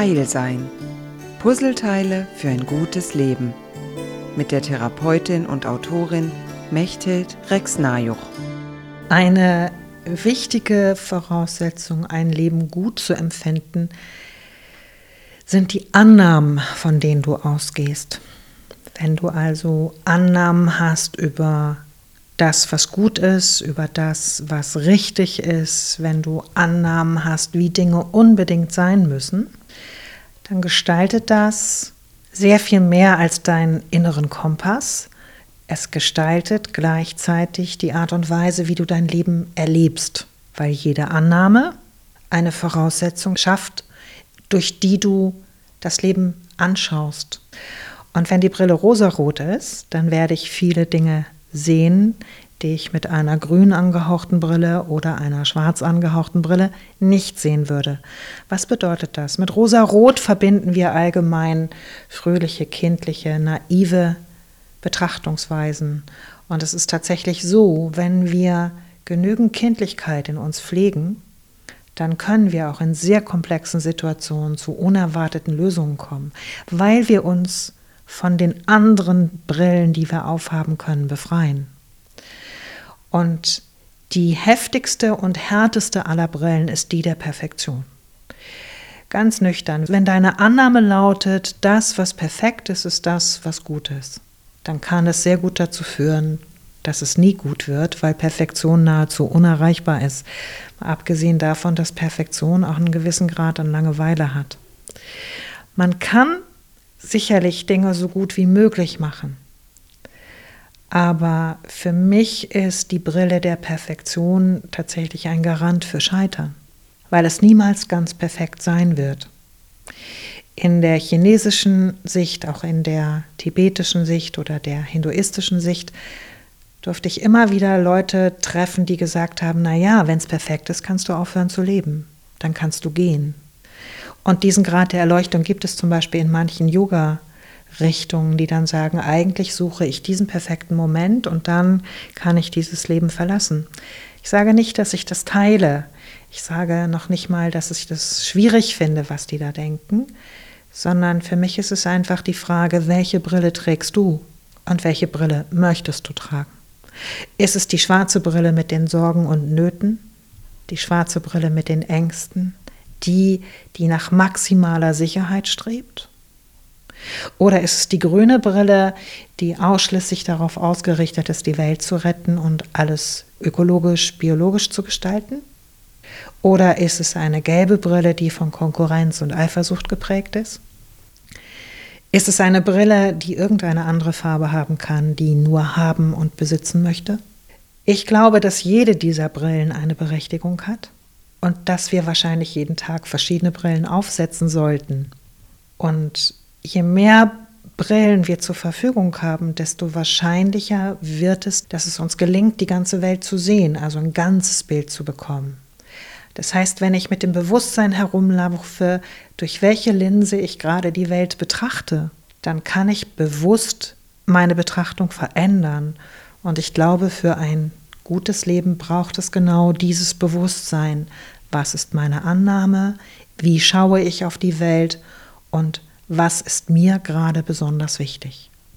Heil sein. Puzzleteile für ein gutes Leben. Mit der Therapeutin und Autorin Mechthild Rex-Najuch. Eine wichtige Voraussetzung, ein Leben gut zu empfinden, sind die Annahmen, von denen du ausgehst. Wenn du also Annahmen hast über das, was gut ist, über das, was richtig ist, wenn du Annahmen hast, wie Dinge unbedingt sein müssen, dann gestaltet das sehr viel mehr als deinen inneren Kompass. Es gestaltet gleichzeitig die Art und Weise, wie du dein Leben erlebst, weil jede Annahme eine Voraussetzung schafft, durch die du das Leben anschaust. Und wenn die Brille rosarot ist, dann werde ich viele Dinge sehen, ich mit einer grün angehauchten Brille oder einer schwarz angehauchten Brille nicht sehen würde. Was bedeutet das? Mit rosa-rot verbinden wir allgemein fröhliche, kindliche, naive Betrachtungsweisen. Und es ist tatsächlich so, wenn wir genügend Kindlichkeit in uns pflegen, dann können wir auch in sehr komplexen Situationen zu unerwarteten Lösungen kommen, weil wir uns von den anderen Brillen, die wir aufhaben können, befreien. Und die heftigste und härteste aller Brillen ist die der Perfektion. Ganz nüchtern, wenn deine Annahme lautet, das, was perfekt ist, ist das, was gut ist, dann kann es sehr gut dazu führen, dass es nie gut wird, weil Perfektion nahezu unerreichbar ist. abgesehen davon, dass Perfektion auch einen gewissen Grad an Langeweile hat. Man kann sicherlich Dinge so gut wie möglich machen. Aber für mich ist die Brille der Perfektion tatsächlich ein Garant für Scheitern, weil es niemals ganz perfekt sein wird. In der chinesischen Sicht, auch in der tibetischen Sicht oder der hinduistischen Sicht, durfte ich immer wieder Leute treffen, die gesagt haben, na ja, wenn es perfekt ist, kannst du aufhören zu leben, dann kannst du gehen. Und diesen Grad der Erleuchtung gibt es zum Beispiel in manchen Yoga-Richtungen, die dann sagen, eigentlich suche ich diesen perfekten Moment und dann kann ich dieses Leben verlassen. Ich sage nicht, dass ich das teile. Ich sage noch nicht mal, dass ich das schwierig finde, was die da denken, sondern für mich ist es einfach die Frage, welche Brille trägst du und welche Brille möchtest du tragen? Ist es die schwarze Brille mit den Sorgen und Nöten, die schwarze Brille mit den Ängsten, die, die nach maximaler Sicherheit strebt? Oder ist es die grüne Brille, die ausschließlich darauf ausgerichtet ist, die Welt zu retten und alles ökologisch, biologisch zu gestalten? Oder ist es eine gelbe Brille, die von Konkurrenz und Eifersucht geprägt ist? Ist es eine Brille, die irgendeine andere Farbe haben kann, die nur haben und besitzen möchte? Ich glaube, dass jede dieser Brillen eine Berechtigung hat und dass wir wahrscheinlich jeden Tag verschiedene Brillen aufsetzen sollten. Und je mehr Brillen wir zur Verfügung haben, desto wahrscheinlicher wird es, dass es uns gelingt, die ganze Welt zu sehen, also ein ganzes Bild zu bekommen. Das heißt, wenn ich mit dem Bewusstsein herumlaufe, durch welche Linse ich gerade die Welt betrachte, dann kann ich bewusst meine Betrachtung verändern. Und ich glaube, für ein gutes Leben braucht es genau dieses Bewusstsein. Was ist meine Annahme? Wie schaue ich auf die Welt? Und was ist mir gerade besonders wichtig?